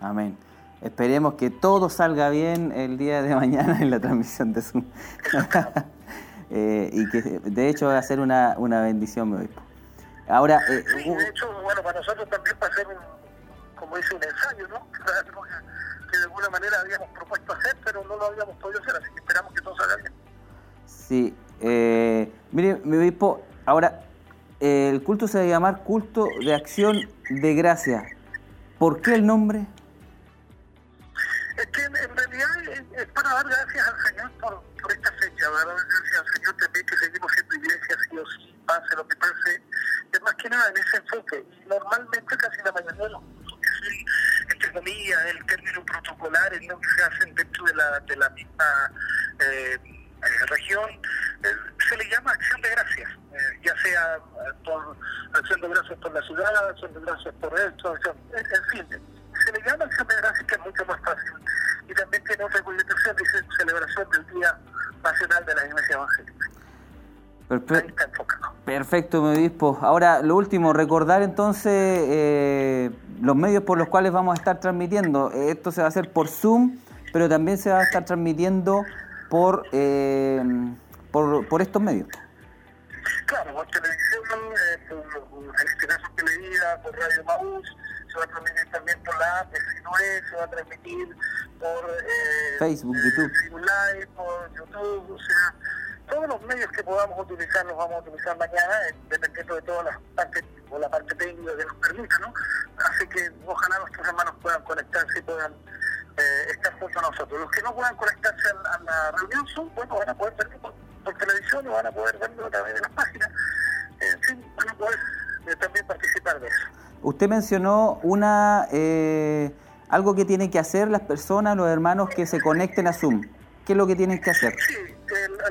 Amén. Esperemos que todo salga bien el día de mañana en la transmisión de Zoom. [laughs] eh, y que de hecho va a ser una, una bendición, mi obispo. Ahora, eh, sí, de hecho, bueno, para nosotros también va a ser un, como dice, un ensayo, ¿no? [laughs] Que de alguna manera habíamos propuesto hacer, pero no lo habíamos podido hacer, así que esperamos que todo salga bien. Sí, eh, mire, mi obispo, ahora el culto se va a llamar culto de acción de gracia. ¿Por qué el nombre? Es que en, realidad es, para dar gracias al Señor por, esta fecha, dar gracias al Señor también que seguimos siendo iglesia, sí o sí, pase lo que pase, es más que nada en ese enfoque. Normalmente casi la mayoría de los entre comillas, el término protocolar, es lo que se hacen dentro de la, de la misma eh, eh, región, eh, se le llama acción de gracias, eh, ya sea por acción de gracias por la ciudad, acción de gracias por esto, acción, en, en fin, se le llama acción de gracias que es mucho más fácil. Y también tiene otra connotación, dice celebración del Día Nacional de la Iglesia Evangélica. Perfecto, mi obispo. Ahora, lo último, recordar entonces eh, los medios por los cuales vamos a estar transmitiendo. Esto se va a hacer por Zoom, pero también se va a estar transmitiendo por, eh, por, por estos medios. Claro, por televisión, eh, por, en este caso Televida, por Radio Maús, se va a transmitir también por la app de se va a transmitir por eh, Facebook, YouTube. Facebook Live, por YouTube, o sea, todos los medios que podamos utilizar los vamos a utilizar mañana, eh, dependiendo de todas las partes, o la parte técnica que nos permita, ¿no? Así que ojalá nuestros hermanos puedan conectarse y puedan eh, estar junto a nosotros. Los que no puedan conectarse a, a la reunión son, bueno, van a poder verlo por, por, televisión o van a poder verlo a través de las páginas. En fin, van a poder eh, también participar de eso. Usted mencionó una eh, algo que tienen que hacer las personas, los hermanos que se conecten a Zoom. ¿Qué es lo que tienen que hacer? Sí,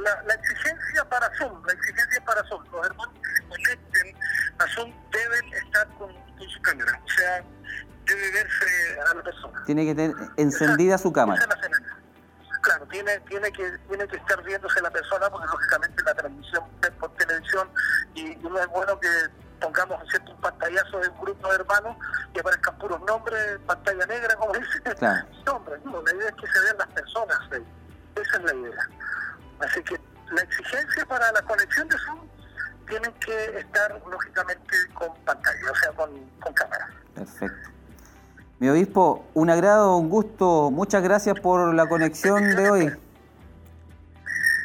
la, la, exigencia para Zoom, la exigencia para Zoom, los hermanos que se conecten a Zoom deben estar con, con su cámara, o sea, debe verse a la persona. Tiene que tener encendida esa, su cámara. Es claro, tiene, tiene, que, tiene que estar viéndose la persona porque lógicamente la transmisión es por televisión y, y no es bueno que pongamos ¿cierto? un pantallazo de un grupo de hermanos y aparezcan puros nombres, pantalla negra, como dice, claro. [laughs] nombres, no, la idea es que se vean las personas, ¿sí? esa es la idea. Así que la exigencia para la conexión de Zoom tienen que estar lógicamente con pantalla, o sea, con, con cámara. Perfecto. Mi obispo, un agrado, un gusto. Muchas gracias por la conexión de hoy.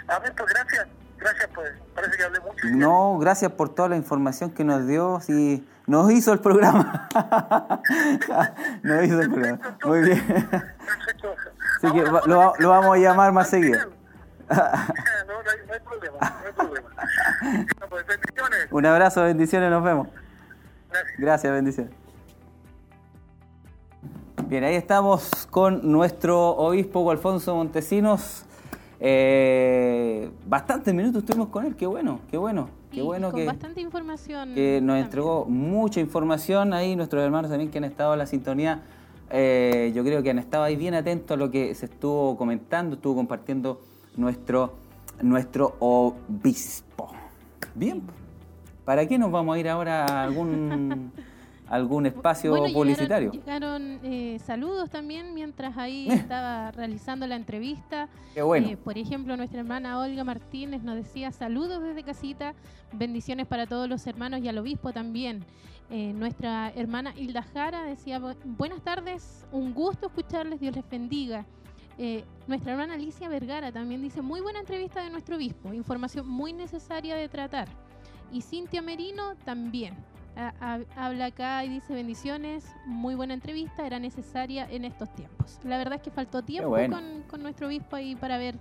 A ver, pues gracias. Gracias, pues. Parece que hablé mucho. No, gracias por toda la información que nos dio. Sí, nos hizo el programa. [laughs] nos hizo el programa. Muy bien. Perfecto. Así que lo, lo vamos a llamar más seguido. [laughs] no, no hay, no hay problema, no hay problema. [laughs] Pues, bendiciones. Un abrazo, bendiciones, nos vemos. Gracias. Gracias, bendiciones. Bien, ahí estamos con nuestro obispo Alfonso Montesinos. Eh, bastantes minutos estuvimos con él, qué bueno, qué bueno, qué bueno con que, bastante información. que nos también. entregó mucha información ahí, nuestros hermanos también que han estado en la sintonía. Eh, yo creo que han estado ahí bien atentos a lo que se estuvo comentando, estuvo compartiendo nuestro, nuestro obispo. Bien, ¿para qué nos vamos a ir ahora a algún [laughs] algún espacio publicitario. Llegaron, eh, saludos también mientras ahí [laughs] estaba realizando la entrevista. Qué bueno. Eh, por ejemplo, nuestra hermana Olga Martínez nos decía saludos desde casita, bendiciones para todos los hermanos y al obispo también. Eh, nuestra hermana Hilda Jara decía buenas tardes, un gusto escucharles, Dios les bendiga. nuestra hermana Alicia Vergara también dice muy buena entrevista de nuestro obispo, información muy necesaria de tratar. Y Cintia Merino también habla acá y dice bendiciones, muy buena entrevista, era necesaria en estos tiempos. La verdad es que faltó tiempo con, nuestro obispo ahí para ver,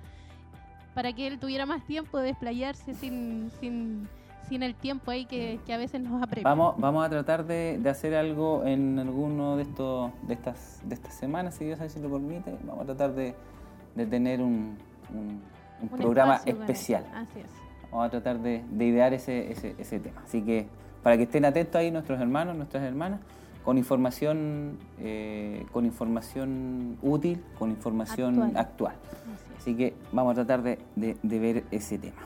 para que él tuviera más tiempo de desplayarse sin, sin, sin el tiempo ahí que, a veces nos apremia. Vamos, vamos a tratar de, hacer algo en alguno de estos de estas de estas semanas, si Dios así lo permite. Vamos a tratar de, tener un, un, programa especial. Así es. Vamos a tratar de, idear ese, ese, ese tema. Así que para que estén atentos ahí nuestros hermanos, nuestras hermanas, con información, eh, con información útil, con información actual. Así que vamos a tratar de, ver ese tema.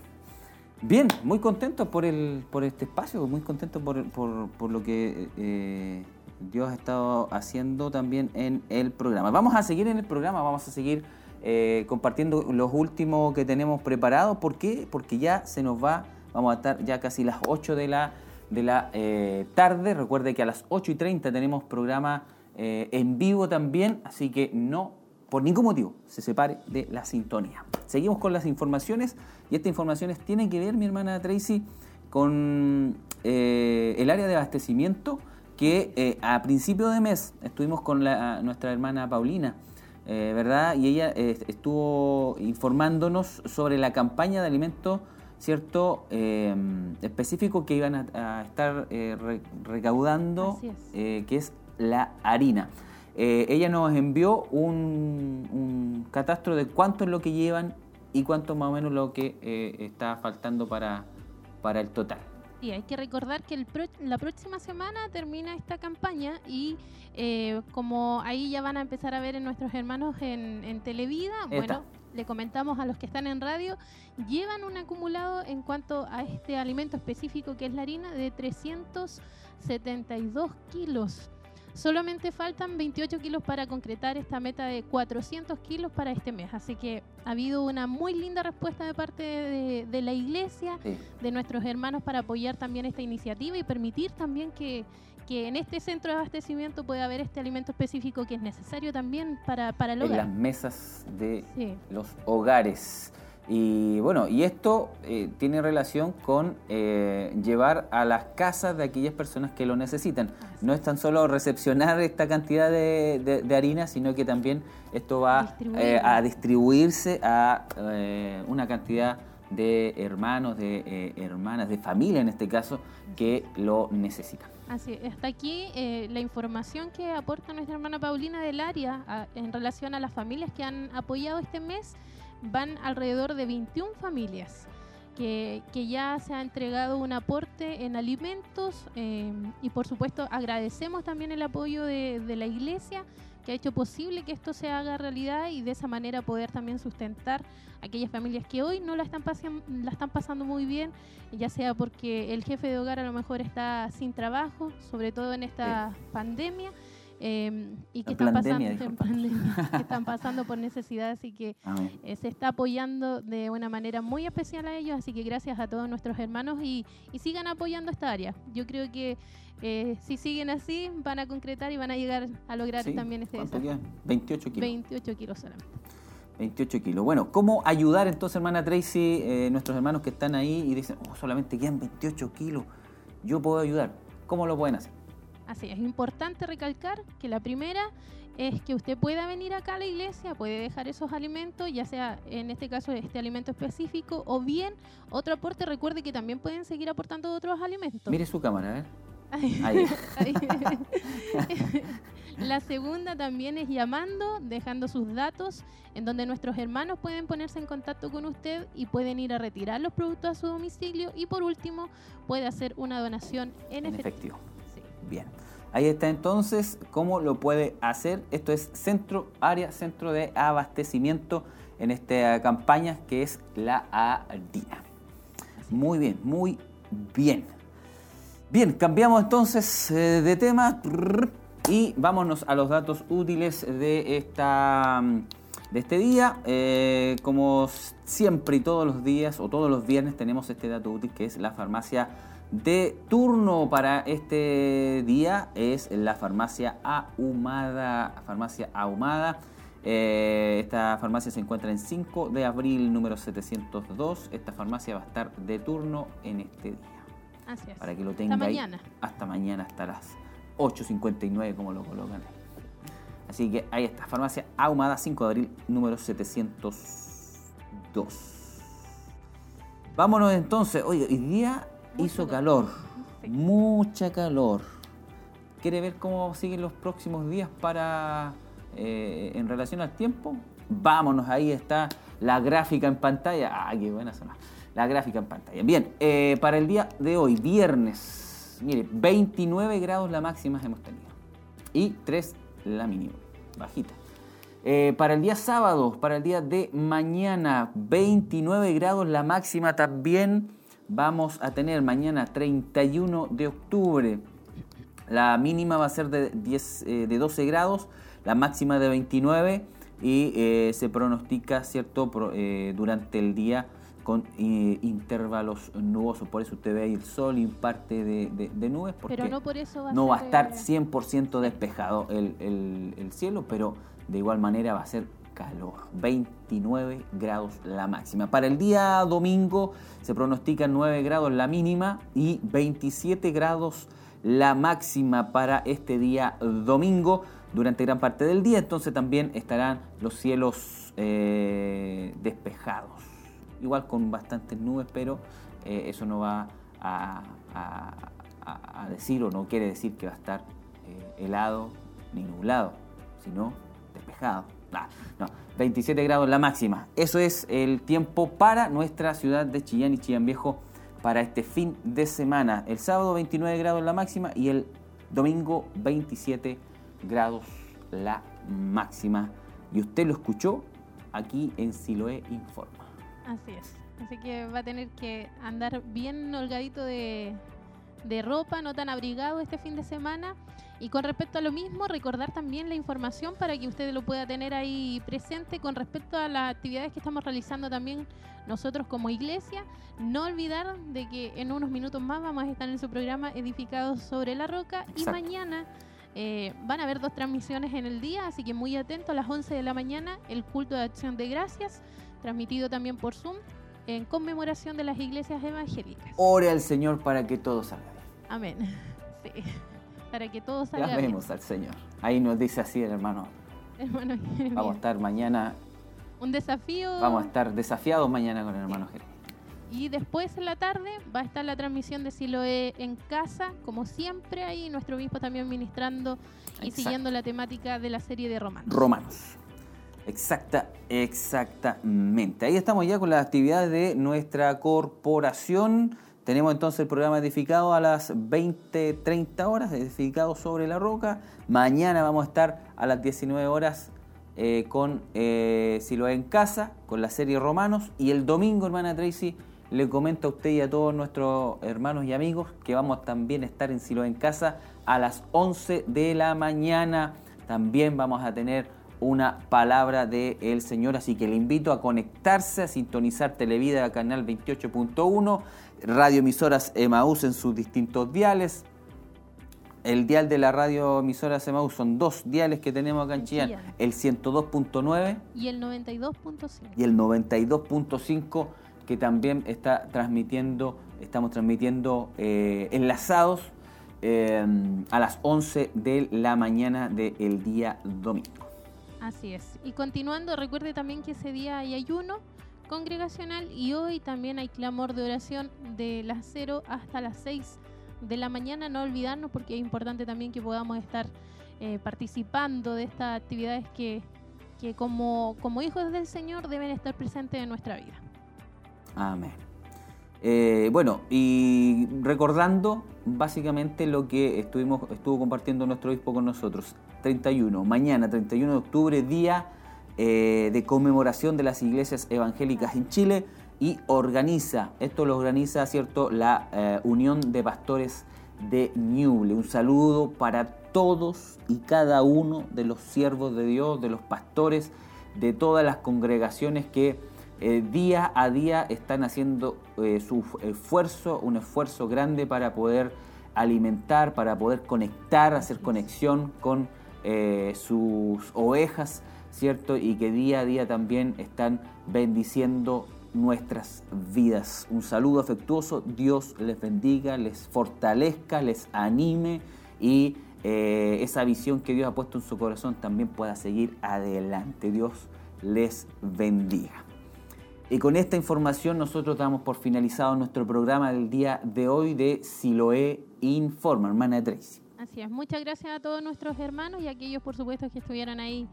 Bien, muy contentos por, el, por este espacio, muy contentos por, por, lo que eh, Dios ha estado haciendo también en el programa. Vamos a seguir en el programa, vamos a seguir eh, compartiendo los últimos que tenemos preparados. ¿Por qué? Porque ya se nos va, vamos a estar ya casi las 8 de la de la eh, tarde. Recuerde que a las 8 y 30 tenemos programa eh, en vivo también, así que no, por ningún motivo, se separe de la sintonía. Seguimos con las informaciones y estas informaciones tienen que ver, mi hermana Tracy, con eh, el área de abastecimiento que a principio de mes estuvimos con nuestra hermana Paulina. ¿Verdad? Y ella estuvo informándonos sobre la campaña de alimentos cierto em, específico que iban a, estar eh, recaudando, eh, que es la harina. Eh, ella nos envió un, catastro de cuánto es lo que llevan y cuánto más o menos lo que está faltando para, para el total. Y hay que recordar que el la próxima semana termina esta campaña y como ahí ya van a empezar a ver en nuestros hermanos en, en Televida, bueno, le comentamos a los que están en radio, llevan un acumulado en cuanto a este alimento específico que es la harina de 372 kilos. Solamente faltan 28 kilos para concretar esta meta de 400 kilos para este mes. Así que ha habido una muy linda respuesta de parte de, la iglesia, de nuestros hermanos para apoyar también esta iniciativa y permitir también que, que en este centro de abastecimiento puede haber este alimento específico que es necesario también para, para el hogar. En las mesas de los hogares. Y bueno, y esto eh, tiene relación con eh, llevar a las casas de aquellas personas que lo necesitan. No es tan solo recepcionar esta cantidad de, harina, sino que también esto va eh, a distribuirse a una cantidad de hermanos, de hermanas, de familia en este caso, que lo necesitan. Así, hasta aquí eh, la información que aporta nuestra hermana Paulina del área en relación a las familias que han apoyado este mes. Van alrededor de 21 familias que, que ya se ha entregado un aporte en alimentos eh, y por supuesto agradecemos también el apoyo de la iglesia que ha hecho posible que esto se haga realidad y de esa manera poder también sustentar aquellas familias que hoy no la están, la están pasando muy bien, ya sea porque el jefe de hogar a lo mejor está sin trabajo, sobre todo en esta pandemia. Em, y que están, pasando, [laughs] están pasando por necesidades y que eh, se está apoyando de una manera muy especial a ellos, así que gracias a todos nuestros hermanos y, y sigan apoyando esta área. Yo creo que eh, si siguen así van a concretar y van a llegar a lograr también este desafío. 28 kilos. 28 kilos solamente. 28 kilos. Bueno, ¿cómo ayudar entonces, hermana Tracy, eh, nuestros hermanos que están ahí y dicen, oh, solamente quedan 28 kilos, yo puedo ayudar? ¿Cómo lo pueden hacer? Así es, importante recalcar que la primera es que usted pueda venir acá a la iglesia, puede dejar esos alimentos, ya sea en este caso este alimento específico, o bien otro aporte, recuerde que también pueden seguir aportando otros alimentos. Mire su cámara, a ver. [laughs] La segunda también es llamando, dejando sus datos, en donde nuestros hermanos pueden ponerse en contacto con usted y pueden ir a retirar los productos a su domicilio. Y por último, puede hacer una donación en, efectivo. Bien. Ahí está entonces cómo lo puede hacer. Esto es centro, área, centro de abastecimiento en esta campaña que es la ADINA. Muy bien, muy bien. Bien, cambiamos entonces eh, de tema y vámonos a los datos útiles de, esta, de este día. Eh, como siempre y todos los días o todos los viernes tenemos este dato útil que es la farmacia de turno para este día. Es la farmacia ahumada. Farmacia ahumada. Eh, esta farmacia se encuentra en 5 de abril, número 702. Esta farmacia va a estar de turno en este día. Así es. Para que lo tenga Hasta ahí mañana. hasta mañana, hasta las 8.59 como lo colocan ahí. Así que ahí está, farmacia ahumada 5 de abril, número 702. Vámonos entonces, oye, hoy día hizo calor, Sí. mucha calor. ¿Quiere ver cómo siguen los próximos días para eh, en relación al tiempo? Vámonos, ahí está la gráfica en pantalla. ¡Ay, qué buena zona! La gráfica en pantalla. Bien, eh, para el día de hoy, viernes, mire, 29 grados la máxima hemos tenido. Y 3 la mínima, bajita. Eh, para el día sábado, para el día de mañana, 29 grados la máxima también. Vamos a tener mañana 31 de octubre. La mínima va a ser de, 10, eh, de 12 grados, la máxima de 29 y eh, se pronostica, ¿cierto?, Pro- eh, durante el día con eh, intervalos nubosos. Por eso usted ve ahí el sol y parte de, de- de nubes. Porque Pero no por eso va a no va a estar eh, 100% despejado el, el- el cielo, pero de igual manera va a ser calor. 29 grados la máxima. Para el día domingo se pronostica 9 grados la mínima y 27 grados la máxima para este día domingo durante gran parte del día. Entonces también estarán los cielos eh, despejados. Igual con bastantes nubes, pero eh, eso no va a- a decir o no quiere decir que va a estar eh, helado ni nublado, sino despejado. No, 27 grados la máxima. Eso es el tiempo para nuestra ciudad de Chillán y Chillán Viejo para este fin de semana. El sábado 29 grados la máxima y el domingo 27 grados la máxima. Y usted lo escuchó aquí en Siloé Informa. Así es. Así que va a tener que andar bien holgadito de, de ropa, no tan abrigado este fin de semana. Y con respecto a lo mismo, recordar también la información para que usted lo pueda tener ahí presente con respecto a las actividades que estamos realizando también nosotros como iglesia. No olvidar de que en unos minutos más vamos a estar en su programa Edificados sobre la Roca y mañana eh, van a haber dos transmisiones en el día, así que muy atento a las 11 de la mañana el culto de acción de gracias, transmitido también por Zoom en conmemoración de las iglesias evangélicas. Ore al Señor para que todo salga bien. Amén. [laughs] Sí. Para que todo salga bien. Llamemos al Señor. Ahí nos dice así el hermano. Hermano Jeremías. Vamos a estar mañana, Un desafío. vamos a estar desafiados mañana con el hermano Jeremías. Y después en la tarde va a estar la transmisión de Siloé en casa, como siempre, ahí nuestro obispo también ministrando y Exacto. siguiendo la temática de la serie de Romanos. Romanos. Exacta, exactamente. Ahí estamos ya con las actividades de nuestra corporación. Tenemos entonces el programa edificado a las 20-30 horas, edificado sobre la roca. Mañana vamos a estar a las 19 horas eh, con eh, Siloé en casa, con la serie Romanos. Y el domingo, hermana Tracy, le comento a usted y a todos nuestros hermanos y amigos que vamos también a estar en Siloé en casa a las 11 de la mañana. También vamos a tener una palabra del Señor, así que le invito a conectarse, a sintonizar Televida canal 28.1, radioemisoras Emaús en sus distintos diales. El dial de la radio emisoras Emaús son dos diales que tenemos acá en Chillán. el 102.9 Y el 92.5. y el 92.5 que también está transmitiendo, estamos transmitiendo eh, enlazados eh, a las 11 de la mañana del día domingo. Así es. Y continuando, recuerde también que ese día hay ayuno congregacional y hoy también hay clamor de oración de las 0 hasta las 6 de la mañana. No olvidarnos porque es importante también que podamos estar eh, participando de estas actividades que, que como, como hijos del Señor deben estar presentes en nuestra vida. Amén. Eh, bueno, y recordando básicamente lo que estuvimos, estuvo compartiendo nuestro obispo con nosotros. 31, mañana 31 de octubre, día eh, de conmemoración de las iglesias evangélicas en Chile y organiza, esto lo organiza, ¿cierto?, la eh, Unión de Pastores de Ñuble. Un saludo para todos y cada uno de los siervos de Dios, de los pastores, de todas las congregaciones que eh, día a día están haciendo eh, su esfuerzo, un esfuerzo grande para poder alimentar, para poder conectar, hacer conexión con eh, sus ovejas, ¿cierto? Y que día a día también están bendiciendo nuestras vidas. Un saludo afectuoso, Dios les bendiga, les fortalezca, les anime y esa visión que Dios ha puesto en su corazón también pueda seguir adelante. Dios les bendiga. Y con esta información nosotros damos por finalizado nuestro programa del día de hoy de Siloé Informa, hermana Tracy. Así es, muchas gracias a todos nuestros hermanos y a aquellos por supuesto que estuvieran ahí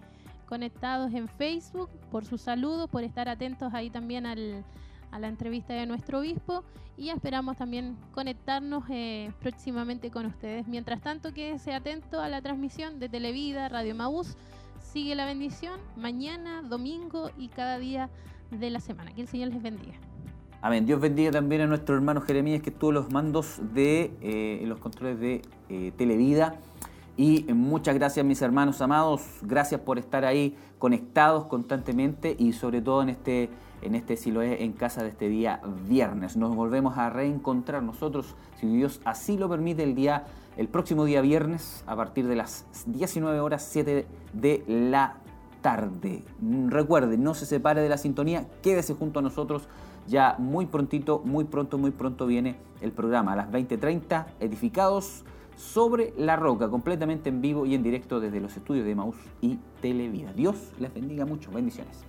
conectados en Facebook, por sus saludos, por estar atentos ahí también al, a la entrevista de nuestro obispo y esperamos también conectarnos eh, próximamente con ustedes. Mientras tanto, quédese atento a la transmisión de Televida, Radio Maús. Sigue la bendición mañana, domingo y cada día de la semana. Que el Señor les bendiga. Amén. Dios bendiga también a nuestro hermano Jeremías que estuvo los mandos de eh, los controles de eh, Televida. Y muchas gracias mis hermanos amados, gracias por estar ahí conectados constantemente y sobre todo en este, en este Siloé en casa de este día viernes. Nos volvemos a reencontrar nosotros, si Dios así lo permite, el día el próximo día viernes a partir de las 19 horas 7 de la tarde. Recuerde, no se separe de la sintonía, quédese junto a nosotros. Ya muy prontito, muy pronto, muy pronto viene el programa a las 20.30, edificados sobre la roca, completamente en vivo y en directo desde los estudios de Maús y Televida. Dios les bendiga mucho. Bendiciones.